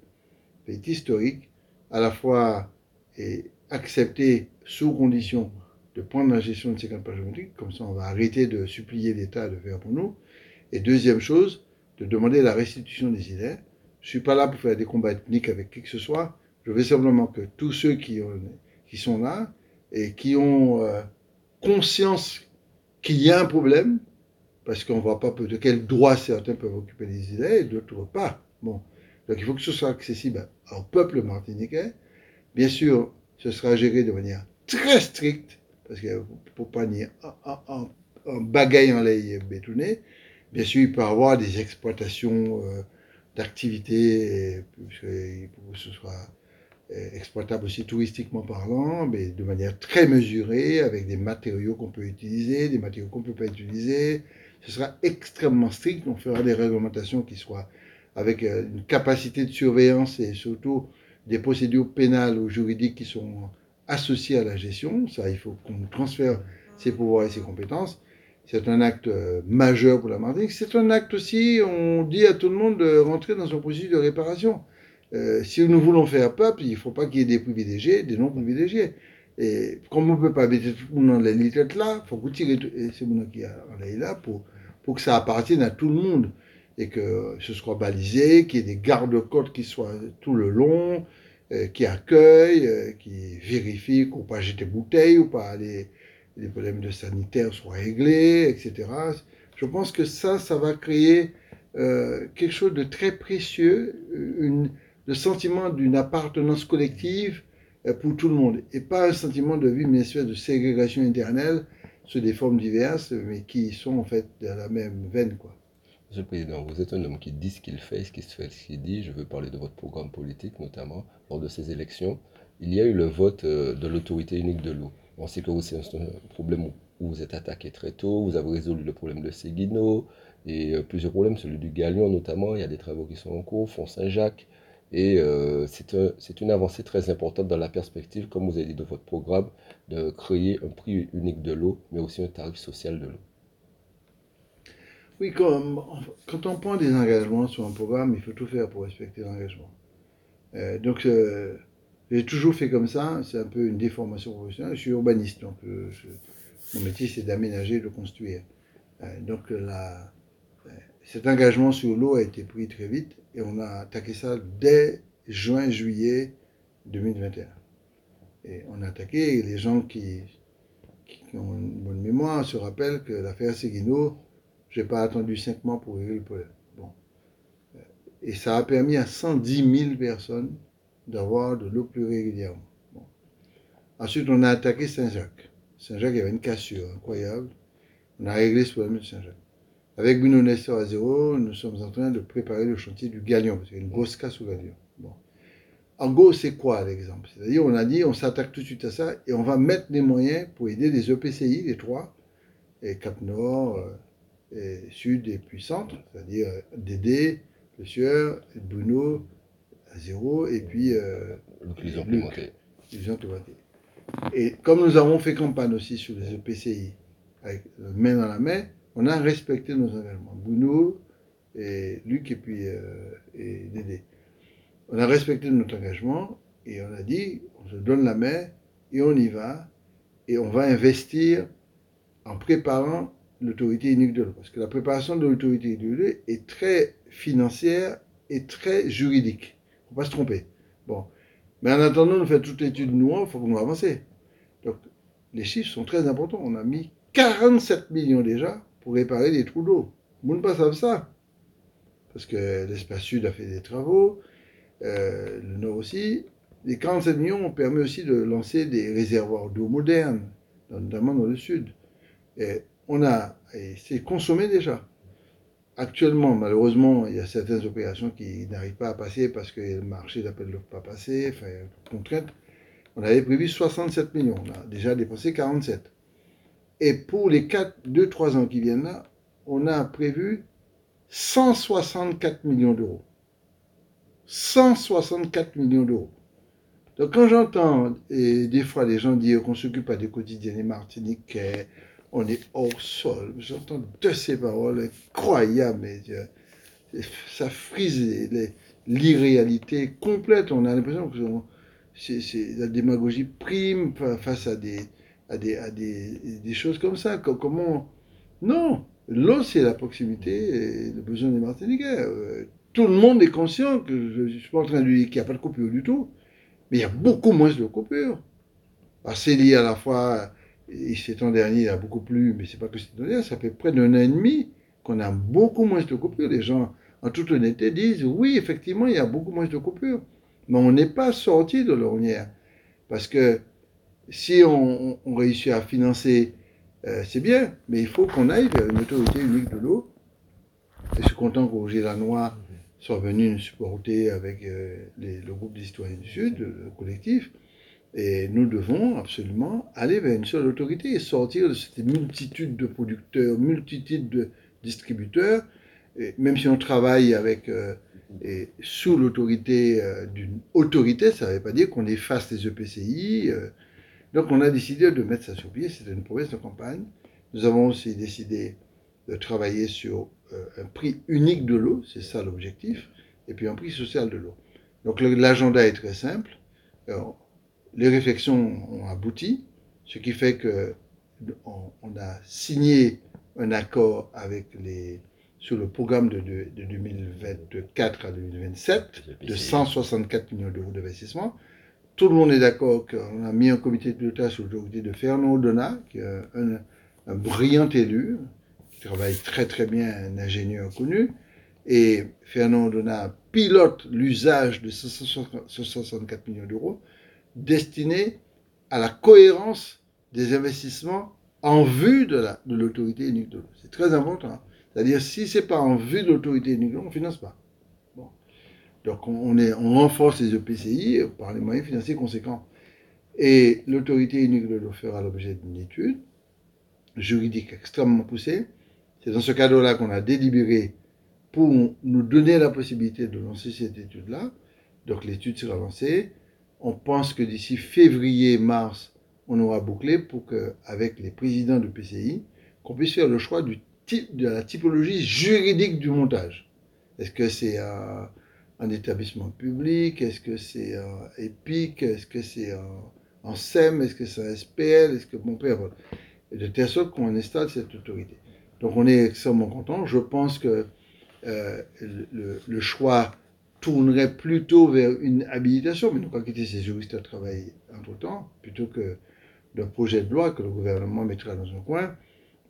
S2: est historique, à la fois et accepté sous condition de prendre la gestion de ces campagnes géométriques, comme ça on va arrêter de supplier l'État de faire pour nous. Et deuxième chose, de demander la restitution des îlets. Je suis pas là pour faire des combats ethniques avec qui que ce soit. Je veux simplement que tous ceux qui, ont, qui sont là et qui ont euh, conscience qu'il y a un problème, parce qu'on ne voit pas de quel droit certains peuvent occuper les îlets et d'autres pas. Bon, donc il faut que ce soit accessible au peuple martiniquais. Bien sûr, ce sera géré de manière très stricte, parce ne faut pas nier un, bagaille en lait bétonné. Bien sûr, il peut avoir des exploitations euh, d'activités, faut que ce soit euh, exploitable aussi touristiquement parlant, mais de manière très mesurée, avec des matériaux qu'on peut utiliser, des matériaux qu'on ne peut pas utiliser. Ce sera extrêmement strict. On fera des réglementations qui soient avec euh, une capacité de surveillance et surtout des procédures pénales ou juridiques qui sont associées à la gestion. Ça, il faut qu'on transfère ses pouvoirs et ses compétences. C'est un acte euh, majeur pour la Martinique. C'est un acte aussi, on dit à tout le monde de rentrer dans un processus de réparation. Euh, si nous voulons faire peuple, il ne faut pas qu'il y ait des privilégiés, des non-privilégiés. Et comme on ne peut pas mettre tout le monde dans la litre là, il faut que tirer ces gens qui sont là pour, pour que ça appartienne à tout le monde et que ce soit balisé, qu'il y ait des gardes-côtes qui soient tout le long, qui accueillent, euh, qui vérifient qu'on pas jeter bouteilles ou pas les, les problèmes de sanitaire soient réglés, etc. Je pense que ça, ça va créer euh, quelque chose de très précieux, une, le sentiment d'une appartenance collective euh, pour tout le monde, et pas un sentiment de vivre une espèce de ségrégation éternelle sous des formes diverses, mais qui sont en fait de la même veine, quoi.
S1: Monsieur le Président, vous êtes un homme qui dit ce qu'il fait, ce qui se fait, ce qu'il dit. Je veux parler de votre programme politique, notamment lors de ces élections. Il y a eu le vote euh, de l'autorité unique de l'eau. On sait que c'est un problème où vous êtes attaqué très tôt. Vous avez résolu le problème de Séguino et euh, plusieurs problèmes, celui du Galion notamment. Il y a des travaux qui sont en cours, Font Saint-Jacques. Et euh, c'est un, une avancée très importante dans la perspective, comme vous avez dit dans votre programme, de créer un prix unique de l'eau, mais aussi un tarif social de l'eau.
S2: Oui, quand, on prend des engagements sur un programme, il faut tout faire pour respecter l'engagement. Euh, donc, euh, j'ai toujours fait comme ça. C'est un peu une déformation professionnelle. Je suis urbaniste, donc euh, mon métier, c'est d'aménager, de construire. Donc, cet engagement sur l'eau a été pris très vite et on a attaqué ça dès juin-juillet 2021. Et on a attaqué, et les gens qui, qui ont une bonne mémoire se rappellent que l'affaire Seguino, je n'ai pas attendu cinq mois pour régler le problème. Bon. Et ça a permis à 110 000 personnes d'avoir de l'eau plus régulièrement. Bon. Ensuite, on a attaqué Saint-Jacques. Saint-Jacques, il y avait une cassure incroyable. On a réglé ce problème de Saint-Jacques. Avec Bruno Nestor à zéro, nous sommes en train de préparer le chantier du Galion, parce une grosse casse au Galion. Bon. En gros, c'est quoi l'exemple? C'est-à-dire, on a dit, on s'attaque tout de suite à ça, et on va mettre les moyens pour aider les EPCI, les trois, et Cap Nord, euh, et Sud et puis Centre, c'est-à-dire euh, Dédé, Le Sueur, Bruno, à zéro, et puis euh, Luc.
S1: climatique.
S2: Et comme nous avons fait campagne aussi sur les EPCI, avec euh, main dans la main, on a respecté nos engagements. Bruno et Luc et puis euh, et Dédé. On a respecté notre engagement et on a dit, on se donne la main et on y va et on va investir en préparant l'autorité l'eau. Parce que la préparation de l'autorité l'eau est très financière et très juridique. Il ne faut pas se tromper. Bon. Mais en attendant de faire toute l'étude noire, il faut qu'on avance. Donc, les chiffres sont très importants. On a mis 47 millions déjà pour réparer les trous d'eau. Vous ne pas savent ça. Parce que l'espace sud a fait des travaux, euh, le nord aussi. Les 47 millions ont permis aussi de lancer des réservoirs d'eau modernes, notamment dans le sud. Et on a, c'est consommé déjà. Actuellement, malheureusement, il y a certaines opérations qui n'arrivent pas à passer parce que le marché d'appel ne pas passer, enfin, contraintes. On avait prévu 67 millions, on a déjà dépensé 47. Et pour les 4, 2, 3 ans qui viennent là, on a prévu 164 millions d'euros. 164 millions d'euros. Donc quand j'entends, des fois les gens dire qu'on s'occupe pas des quotidiens des Martiniquais, on est hors sol, j'entends de ces paroles incroyables, mais ça frise l'irréalité complète. On a l'impression que c'est la démagogie prime fa- face à des, choses comme ça. Co- Comment Non, l'eau c'est la proximité et le besoin des Martiniquais. Euh, Tout le monde est conscient que je ne suis pas en train de dire qu'il n'y a pas de coupure du tout, mais il y a beaucoup moins de coupures. Alors, C'est lié à la fois, et cet an dernier il a beaucoup plus, mais c'est pas que cet an dernier, ça fait près d'un an et demi qu'on a beaucoup moins de coupures. Les gens, en toute honnêteté, disent oui, effectivement, il y a beaucoup moins de coupures. Mais on n'est pas sorti de l'ornière. Parce que si on, réussit à financer, euh, c'est bien, mais il faut qu'on aille vers une autorité unique de l'eau. Je suis content que Roger soit venu nous supporter avec euh, le groupe des citoyens du Sud, le collectif. Et nous devons absolument aller vers une seule autorité et sortir de cette multitude de producteurs, multitude de distributeurs. Même si on travaille avec euh, et sous l'autorité euh, d'une autorité, ça ne veut pas dire qu'on efface les EPCI. euh. donc on a décidé de mettre ça sur pied, c'était une promesse de campagne. Nous avons aussi décidé de travailler sur un prix unique de l'eau, c'est ça l'objectif, et puis un prix social de l'eau. Donc l'agenda est très simple. Les réflexions ont abouti, ce qui fait que on, on a signé un accord avec les sur le programme de, de, de 2024 à 2027 de 164 millions d'euros d'investissement. Tout le monde est d'accord qu'on a mis un comité de pilotage sous l'autorité de Fernand Donat, qui est un, un brillant élu, qui travaille très très bien, un ingénieur connu. Et Fernand Donat pilote l'usage de 164 millions d'euros destinés à la cohérence des investissements en vue de la- l'autorité unique de l'eau. C'est très important. C'est-à-dire, si ce n'est pas en vue de l'autorité unique de l'eau, on ne finance pas. Donc, on renforce les EPCI par les moyens financiers conséquents. Et l'autorité unique de l'eau fera l'objet d'une étude juridique extrêmement poussée. C'est dans ce cadre-là qu'on a délibéré pour nous donner la possibilité de lancer cette étude-là. Donc, l'étude sera lancée. On pense que d'ici février-mars, on aura bouclé pour qu'avec les présidents de PCI, qu'on puisse faire le choix de la typologie juridique du montage. Est-ce que c'est un, établissement public? Est-ce que c'est un EPIC? Est-ce que c'est un, SEM Est-ce que c'est un SPL Est-ce que mon père Et de telle sorte qu'on installe cette autorité. Donc on est extrêmement content. Je pense que euh, le choix tournerait plutôt vers une habilitation, mais nous pas quitter ces juristes à travailler entre-temps, plutôt que d'un projet de loi que le gouvernement mettra dans un coin.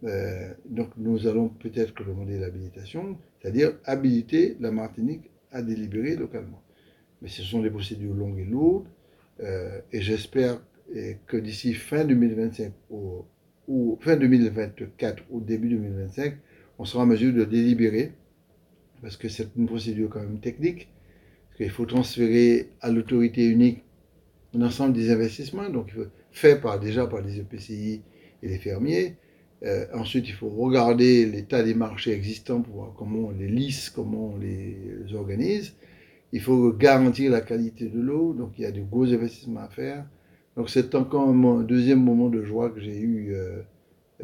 S2: Euh, donc nous allons peut-être demander l'habilitation, c'est-à-dire habiliter la Martinique à délibérer localement. Mais ce sont des procédures longues et lourdes, euh, et j'espère que d'ici fin 2025 ou, fin 2024 ou début 2025, on sera en mesure de délibérer, parce que c'est une procédure quand même technique, qu'il faut transférer à l'autorité unique l'ensemble des investissements, donc il fait par, déjà par les EPCI et les fermiers. Euh, ensuite, il faut regarder l'état des marchés existants pour voir comment on les lisse, comment on les organise. Il faut garantir la qualité de l'eau, donc il y a de gros investissements à faire. Donc c'est encore un, deuxième moment de joie que j'ai eu euh,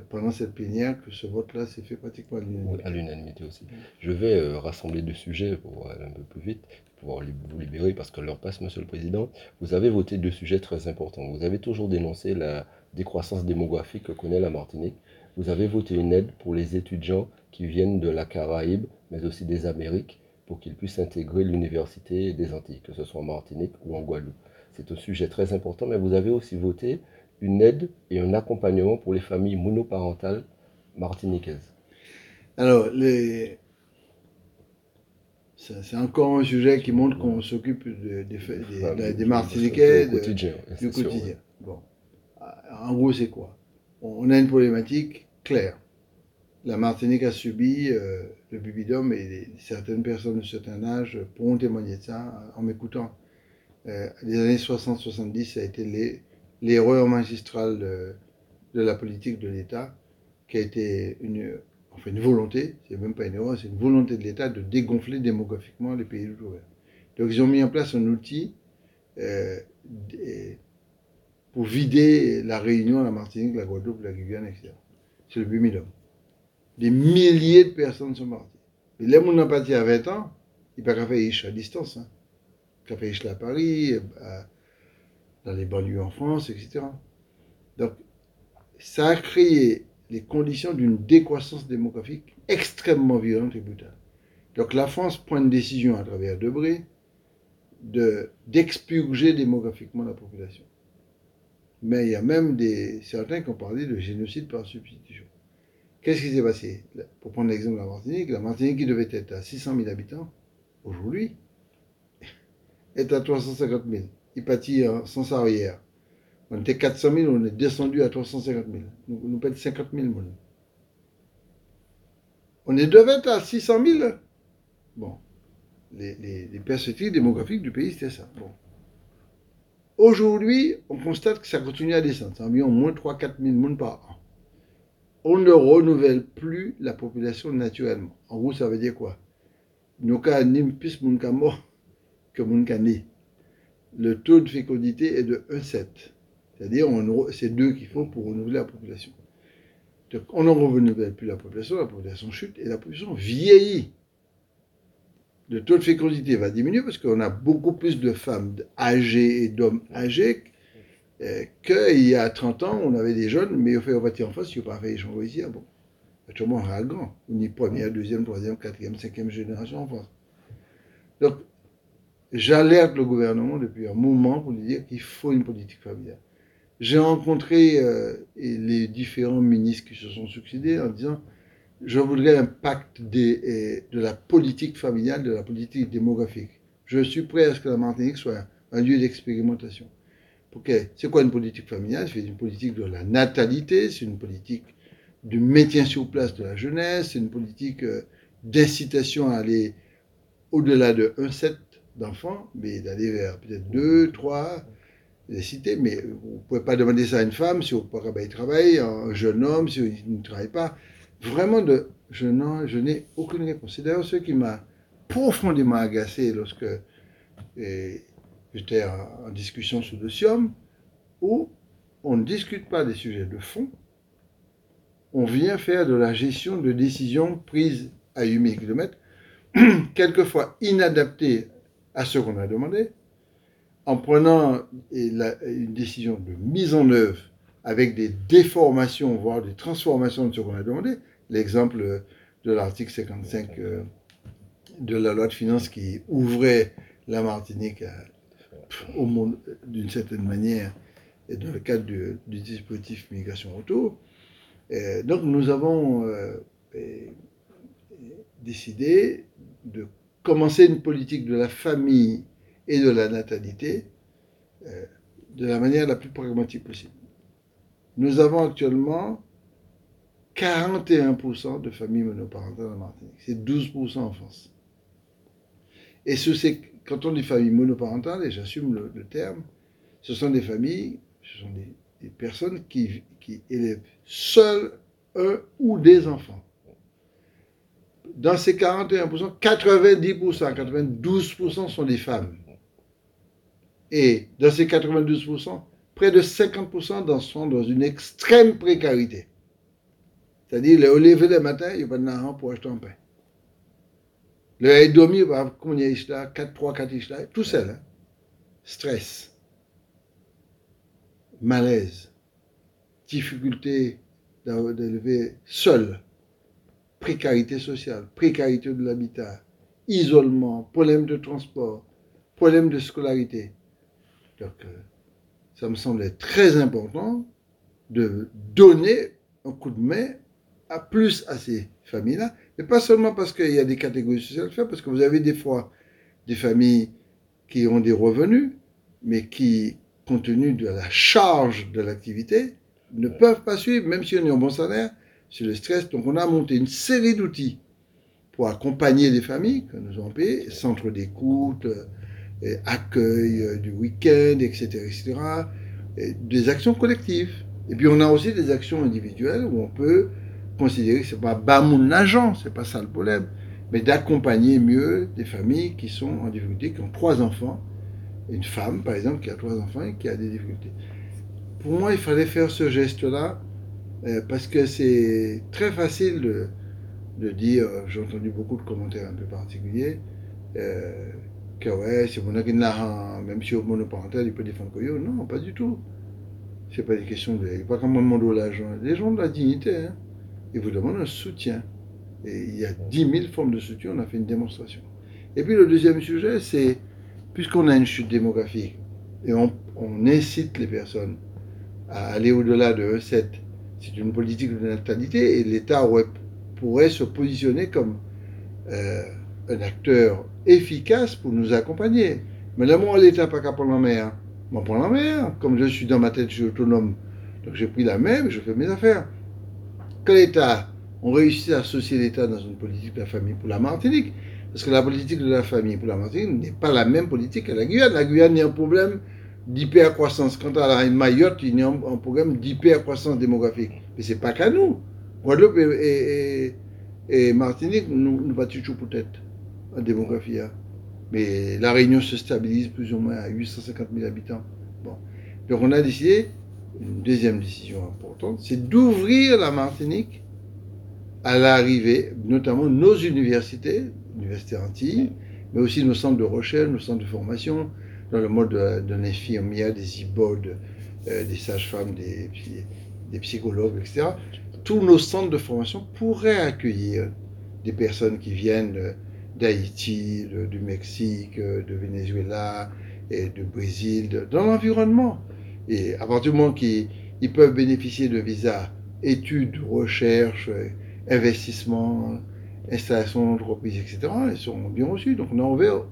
S2: pendant cette plénière, que ce vote-là s'est fait pratiquement
S1: à l'unanimité. aussi. Je vais euh, rassembler deux sujets pour aller un peu plus vite, pour vous libérer parce que l'heure passe, Monsieur le Président. Vous avez voté deux sujets très importants. Vous avez toujours dénoncé la décroissance démographique que connaît la Martinique. Vous avez voté une aide pour les étudiants qui viennent de la Caraïbe, mais aussi des Amériques, pour qu'ils puissent intégrer l'université des Antilles, que ce soit en Martinique ou en Guadeloupe. C'est un sujet très important, mais vous avez aussi voté une aide et un accompagnement pour les familles monoparentales martiniquaises.
S2: Alors, les... c'est encore un sujet qui montre qu'on s'occupe des Martiniquais, du quotidien. du quotidien. Bon. En gros, c'est quoi? On a une problématique claire la Martinique a subi euh, le bubidome et certaines personnes de certain âge pourront témoigner de ça en m'écoutant. Euh, les années 60-70, ça a été l'erreur magistrale de, la politique de l'État, qui a été une, enfin une volonté, c'est même pas une erreur, c'est une volonté de l'État de dégonfler démographiquement les pays d'outre-mer. Donc ils ont mis en place un outil euh, pour vider la Réunion, la Martinique, la Guadeloupe, la Guyane, etc. C'est le bubidome des milliers de personnes sont mortes. Et les gens n'ont pas à 20 ans, ils ne peuvent pas faire à distance. Hein. Peuvent faire à Paris, euh, dans les banlieues en France, etc. Donc, ça a créé les conditions d'une décroissance démographique extrêmement violente et brutale. Donc la France prend une décision à travers Debré de, d'expurger démographiquement la population. Mais il y a même des, certains qui ont parlé de génocide par substitution. Qu'est-ce qui s'est passé? Pour prendre l'exemple de la Martinique, la Martinique qui devait être à 600 000 habitants, aujourd'hui, (laughs) est à 350 000. Il pâtit sans arrière. On était 400 000, on est descendu à 350 000. Nous, nous pète 50 000 On est devait être à 600 000. Bon, les, perspectives démographiques du pays, c'était ça. Bon. Aujourd'hui, on constate que ça continue à descendre. C'est environ moins 3-4 000 monde par an on ne renouvelle plus la population naturellement. En gros, ça veut dire quoi? Nous avons plus de mort que né. Le taux de fécondité est de 1,7. C'est-à-dire, c'est deux qu'il faut pour renouveler la population. Donc, on ne renouvelle plus la population, la population chute et la population vieillit. Le taux de fécondité va diminuer parce qu'on a beaucoup plus de femmes âgées et d'hommes âgés euh, qu'il y a 30 ans, on avait des jeunes, mais on fait voter en France, il n'y a pas fait échanger ici. Bon, actuellement, on est grand. On est première, deuxième, troisième, quatrième, cinquième génération en France. Donc, j'alerte le gouvernement depuis un moment pour lui dire qu'il faut une politique familiale. J'ai rencontré euh, les différents ministres qui se sont succédés en disant je voudrais un pacte de la politique familiale, de la politique démographique. Je suis prêt à ce que la Martinique soit un lieu d'expérimentation. C'est quoi une politique familiale? C'est une politique de la natalité, c'est une politique du maintien sur place de la jeunesse, c'est une politique euh, d'incitation à aller au-delà de 1,7 d'enfants, mais d'aller vers peut-être 2, 3, les cités. Mais vous ne pouvez pas demander ça à une femme si pouvez pas travailler, un jeune homme si il ne travaille pas. Vraiment, je, n'ai aucune réponse. C'est d'ailleurs ce qui m'a profondément agacé lorsque j'étais en, discussion sur le SIOM, où on ne discute pas des sujets de fond, on vient faire de la gestion de décisions prises à 8000 km, (clears throat) quelquefois inadaptées à ce qu'on a demandé, en prenant une décision de mise en œuvre avec des déformations, voire des transformations de ce qu'on a demandé. L'exemple de l'article 55 euh, de la loi de finances qui ouvrait la Martinique au monde d'une certaine manière et dans le cadre du, dispositif migration auto. donc nous avons euh, décidé de commencer une politique de la famille et de la natalité euh, de la manière la plus pragmatique possible. Nous avons actuellement 41% de familles monoparentales en Martinique. C'est 12% en France. Et quand on dit famille monoparentale, et j'assume le, terme, ce sont des familles, ce sont des, personnes qui, qui élèvent seuls un ou des enfants. Dans ces 41%, 90%, 92% sont des femmes. Et dans ces 92%, près de 50% sont dans une extrême précarité. C'est-à-dire, au lever le matin, il n'y a pas d'argent pour acheter un pain. Le dormi, il combien il 4, 3, 4 tout seul. Hein. Stress, malaise, difficulté d'élever seul, précarité sociale, précarité de l'habitat, isolement, problème de transport, problème de scolarité. Donc, euh, ça me semblait très important de donner un coup de main à plus à ces familles-là, mais pas seulement parce qu'il y a des catégories sociales à faire, parce que vous avez des fois des familles qui ont des revenus, mais qui, compte tenu de la charge de l'activité, ne peuvent pas suivre, même si on est en bon salaire, sur le stress. Donc on a monté une série d'outils pour accompagner les familles que nous avons payé, centre d'écoute, euh, accueil euh, du week-end, etc., etc., des actions collectives. Et puis on a aussi des actions individuelles où on peut considérer que ce n'est pas bas mon agent, ce n'est pas ça le problème, mais d'accompagner mieux des familles qui sont en difficulté, qui ont trois enfants, une femme par exemple qui a trois enfants et qui a des difficultés. Pour moi, il fallait faire ce geste-là euh, parce que c'est très facile de, de dire, euh, j'ai entendu beaucoup de commentaires un peu particuliers, euh, que ouais, c'est mon même si au monoparental, il peut défendre Koyo. Non, pas du tout. C'est pas des questions de. Il pas comme un monde l'argent. Les gens de la dignité, hein et vous demande un soutien. Et il y a 10 000 formes de soutien, on a fait une démonstration. Et puis le deuxième sujet, c'est, puisqu'on a une chute démographique, et on, incite les personnes à aller au-delà de E7, c'est une politique de natalité, et l'État pourrait se positionner comme euh, un acteur efficace pour nous accompagner. Mais là, moi, l'État pas qu'à prendre la mer. Moi, prends la mer. Comme je suis dans ma tête, je suis autonome. Donc j'ai pris la mer, je fais mes affaires que l'État, on réussit à associer l'État dans une politique de la famille pour la Martinique. Parce que la politique de la famille pour la Martinique n'est pas la même politique que la Guyane. La Guyane, il y a un problème d'hypercroissance. Quant à la Mayotte, il y a un, problème d'hypercroissance démographique. Mais ce n'est pas qu'à nous. Guadeloupe et, Martinique, nous, nous battons toujours peut-être en démographie. Hein. Mais la Réunion se stabilise plus ou moins à 850 000 habitants. Bon. Donc on a décidé une deuxième décision importante, c'est d'ouvrir la Martinique à l'arrivée, notamment nos universités, l'Université Antilles, mais aussi nos centres de recherche, nos centres de formation, dans le mode d'un infirmière, des ibodes, euh, des sages-femmes, des, psychologues, etc. Tous nos centres de formation pourraient accueillir des personnes qui viennent d'Haïti, du Mexique, de Venezuela et du Brésil, dans l'environnement. Et à partir du moment qu'ils peuvent bénéficier de visas études, recherche, investissement, installation d'entreprise, etc., ils seront bien reçus. Donc on a ouvert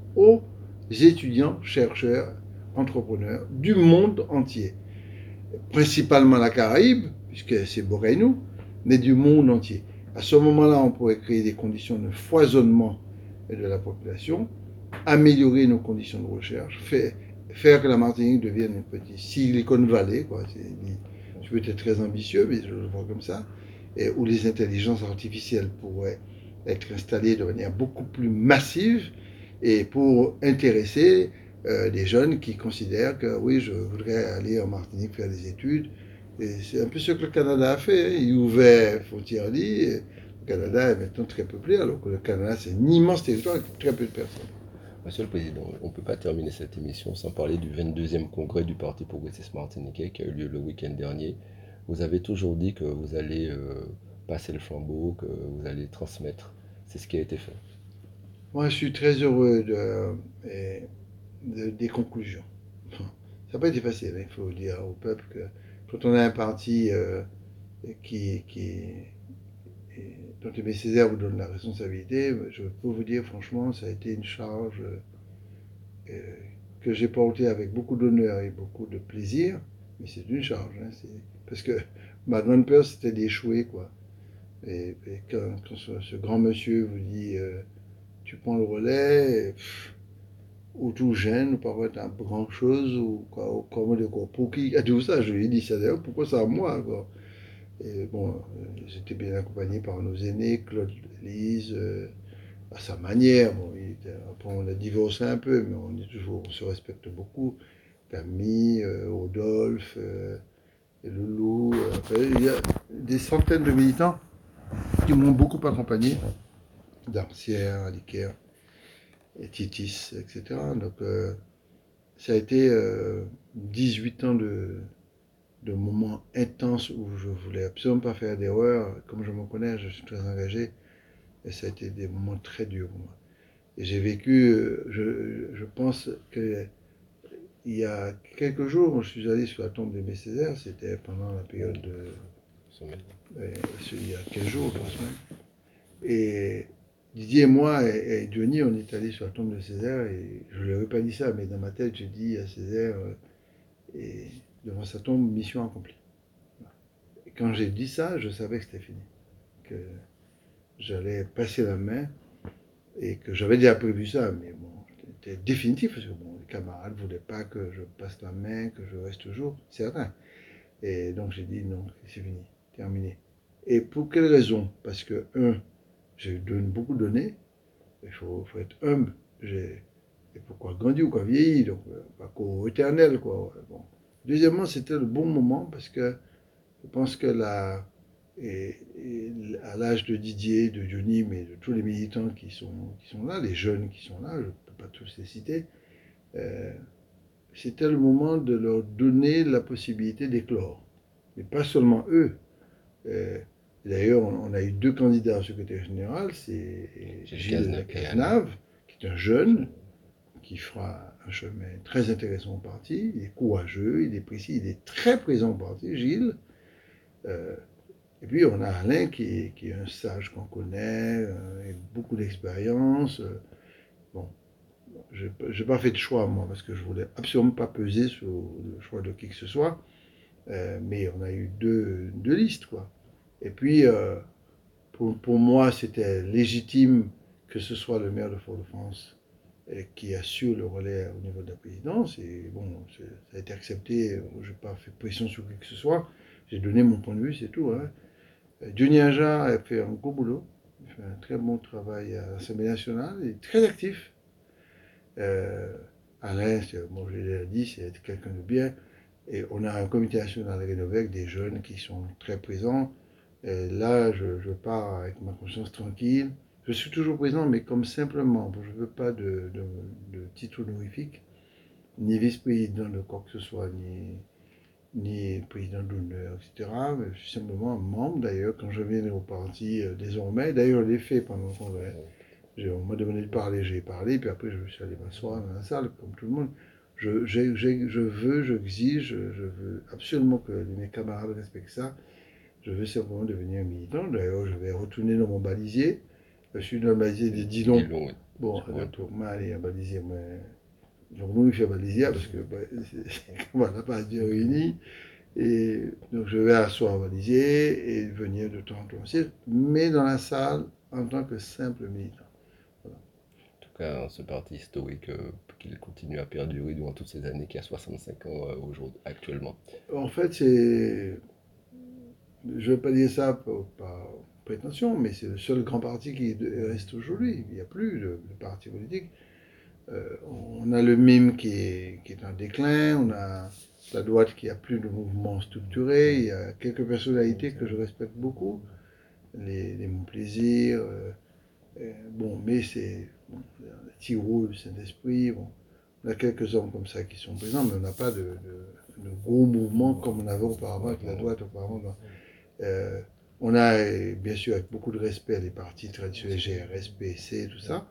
S2: étudiants, chercheurs, entrepreneurs du monde entier. Principalement la Caraïbe, puisque c'est Borainou, mais du monde entier. À ce moment-là, on pourrait créer des conditions de foisonnement de la population, améliorer nos conditions de recherche, faire, faire que la Martinique devienne une petite Silicon Valley, quoi. Je peux être très ambitieux, mais je le vois comme ça, et où les intelligences artificielles pourraient être installées de manière beaucoup plus massive et pour intéresser euh, des jeunes qui considèrent que oui, je voudrais aller en Martinique faire des études. C'est un peu ce que le Canada a fait. Hein. Il ouvert frontières Le Canada est maintenant très peuplé, alors que le Canada, c'est un immense territoire avec très peu de personnes.
S1: Monsieur le Président, on ne peut pas terminer cette émission sans parler du 22e congrès du Parti progressiste martiniquais qui a eu lieu le week-end dernier. Vous avez toujours dit que vous allez euh, passer le flambeau, que vous allez transmettre. C'est ce qui a été fait.
S2: Moi, je suis très heureux de, des conclusions. Ça n'a pas été facile, hein, il faut dire au peuple que quand on a un parti euh, qui, qui dont Aimé Césaire vous donne la responsabilité, je peux vous dire franchement, ça a été une charge euh, que j'ai portée avec beaucoup d'honneur et beaucoup de plaisir, mais c'est une charge. Hein, parce que ma grande peur, c'était d'échouer. quoi. Et, quand, ce, grand monsieur vous dit euh, tu prends le relais, ou tout gêne, ou pas être un grand chose, ou quoi, comment dire quoi, pour qui, tout ça, je lui ai dit ça d'ailleurs, pourquoi ça à moi, quoi? Et bon, euh, j'étais bien accompagné par nos aînés, Claude Lise, euh, à sa manière. Bon, après, on a divorcé un peu, mais on est toujours, on se respecte beaucoup. Camille, euh, Rodolphe, et Loulou. il y a des centaines de militants qui m'ont beaucoup accompagné, d'Arcière, Alicaire, et Titis, etc. Donc, ça a été 18 ans de, de moments intenses où je voulais absolument pas faire d'erreur. Comme je me connais, je suis très engagé. Et ça a été des moments très durs pour moi. Et j'ai vécu, euh, je, je pense que il y a quelques jours, je suis allé sur la tombe de Césaire, c'était pendant la période de... il y a 15 jours, trois semaines. Et Didier et moi et, Johnny, on est allés sur la tombe de Césaire et je ne lui avais pas dit ça, mais dans ma tête, je dis à Césaire, euh, et devant sa tombe, mission accomplie. Et quand j'ai dit ça, je savais que c'était fini, que j'allais passer la main et que j'avais déjà prévu ça, mais bon, c'était définitif parce que bon, les camarades ne voulaient pas que je passe la main, que je reste toujours, certain. Et donc j'ai dit non, c'est fini, terminé. Et pour quelle raison? Parce que, un, j'ai beaucoup donné, il faut, faut être humble. J'ai, pourquoi grandir ou quoi vieillir, donc euh, pas qu'au éternel, quoi. Bon. Deuxièmement, c'était le bon moment parce que je pense que là, et, à l'âge de Didier, de Johnny, mais de tous les militants qui sont, qui sont là, les jeunes qui sont là, je ne peux pas tous les citer, euh, c'était le moment de leur donner la possibilité d'éclore. Mais pas seulement eux. Euh, d'ailleurs, on, a eu deux candidats au secrétaire général, c'est Gilles Cazenave, qui est un jeune, qui fera un chemin très intéressant au parti. Il est courageux, il est précis, il est très présent au parti, Gilles. Euh, et puis on a Alain qui est, qui est un sage qu'on connaît, euh, beaucoup d'expérience. bon, je n'ai pas fait de choix moi parce que je voulais absolument pas peser sur le choix de qui que ce soit. Euh, mais on a eu deux, deux listes quoi. Et puis pour, pour moi c'était légitime que ce soit le maire de Fort-de-France qui assure le relais au niveau de la présidence. Et bon, ça a été accepté, je n'ai pas fait pression sur qui que ce soit. J'ai donné mon point de vue, c'est tout. Hein. Johnny Aja a fait un gros boulot. Il fait un très bon travail à l'Assemblée nationale. Il est très actif. Euh, Alain, bon, je l'ai dit, c'est quelqu'un de bien. Et on a un comité national rénové avec des jeunes qui sont très présents. Là, je, je pars avec ma conscience tranquille. Je suis toujours présent, mais comme simplement, je ne veux pas de, titre honorifique, ni vice-président de quoi que ce soit, ni, ni président d'honneur, etc. Mais je suis simplement un membre, d'ailleurs, quand je viens au parti, euh, désormais, d'ailleurs, je l'ai fait pendant le congrès. On m'a demandé de parler, j'ai parlé, puis après, je suis allé m'asseoir dans la salle, comme tout le monde. Je, je veux, j'exige, je veux absolument que mes camarades respectent ça. Je veux simplement devenir un militant. D'ailleurs, je vais retourner dans mon balisier. Je suis dans le balisé de Dillon. Oui. Bon, donc, moi, aller à baliser, moi. Donc, nous, je suis à baliser parce que bah, on n'a pas Dieu réuni. Et donc, je vais asseoir à baliser et venir de temps en temps aussi, mais dans la salle en tant que simple militant.
S1: Voilà. En tout cas, ce parti historique, euh, qu'il continue à perdurer durant toutes ces années, qui a 65 ans euh, aujourd'hui, actuellement.
S2: En fait, c'est. Je ne vais pas dire ça par prétention, mais c'est le seul grand parti qui reste aujourd'hui. Il n'y a plus de, parti politique. Euh, on a le MIM qui est, en déclin, on a la droite qui a plus de mouvements structurés, il y a quelques personnalités que je respecte beaucoup, les, les Mon Plaisir, euh, euh, bon, mais c'est bon, Tirou, le Saint-Esprit, on a quelques hommes comme ça qui sont présents, mais on n'a pas de, de, gros mouvements comme on avait auparavant avec la droite auparavant. On a, euh, bien sûr, avec beaucoup de respect, les partis traditionnels GRS, PC, tout ça,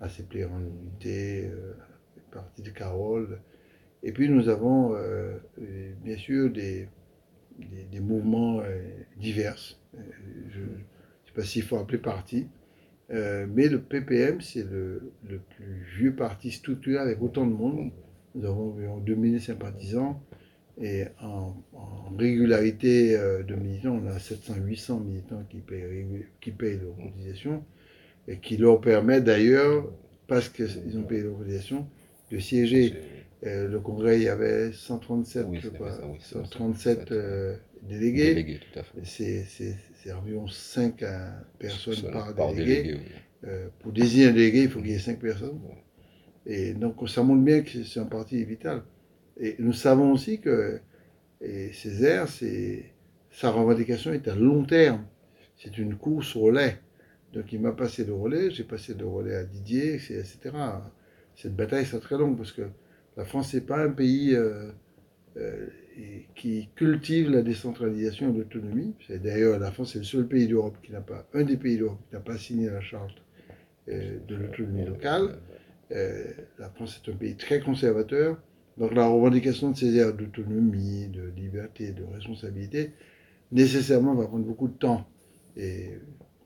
S2: ACP en unité, euh, les partis de Carole. Et puis nous avons, euh, bien sûr, des, des, mouvements divers. je ne sais pas s'il faut appeler parti, mais le PPM, c'est le, le, plus vieux parti structuré avec autant de monde. Nous avons environ 2000 sympathisants Et en, régularité euh, de militants, on a 700-800 militants qui payent, qui payent leur cotisation et qui leur permet d'ailleurs, parce qu'ils ont payé leur cotisation, de siéger. Euh, le congrès, il y avait 137, je crois, 137 euh, délégués. C'est environ 5 personnes par, délégué. pour désigner un délégué, il faut qu'il y ait 5 personnes. Et donc, ça montre bien que c'est un parti vital. Et nous savons aussi que Césaire, sa revendication est à long terme. C'est une course au relais. Donc il m'a passé le relais, j'ai passé le relais à Didier, etc. Cette bataille sera très longue parce que la France n'est pas un pays euh, euh, qui cultive la décentralisation et l'autonomie. D'ailleurs, la France est le seul pays d'Europe qui n'a pas, un des pays d'Europe qui n'a pas signé la charte euh, de l'autonomie locale. la France est un pays très conservateur. Donc la revendication de ces aires d'autonomie, de liberté, de responsabilité, nécessairement va prendre beaucoup de temps. Et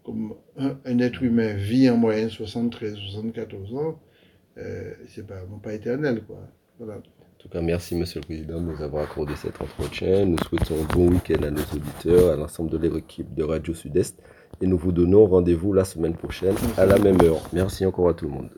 S2: comme un, être humain vit en moyenne 73, 74 ans, euh, c'est pas, pas éternel. Quoi. Voilà.
S1: En tout cas, merci Monsieur le Président de nous avoir accordé cet entretien. Nous souhaitons un bon week-end à nos auditeurs, à l'ensemble de l'équipe de Radio Sud-Est. Et nous vous donnons rendez-vous la semaine prochaine à la même heure. Merci encore à tout le monde.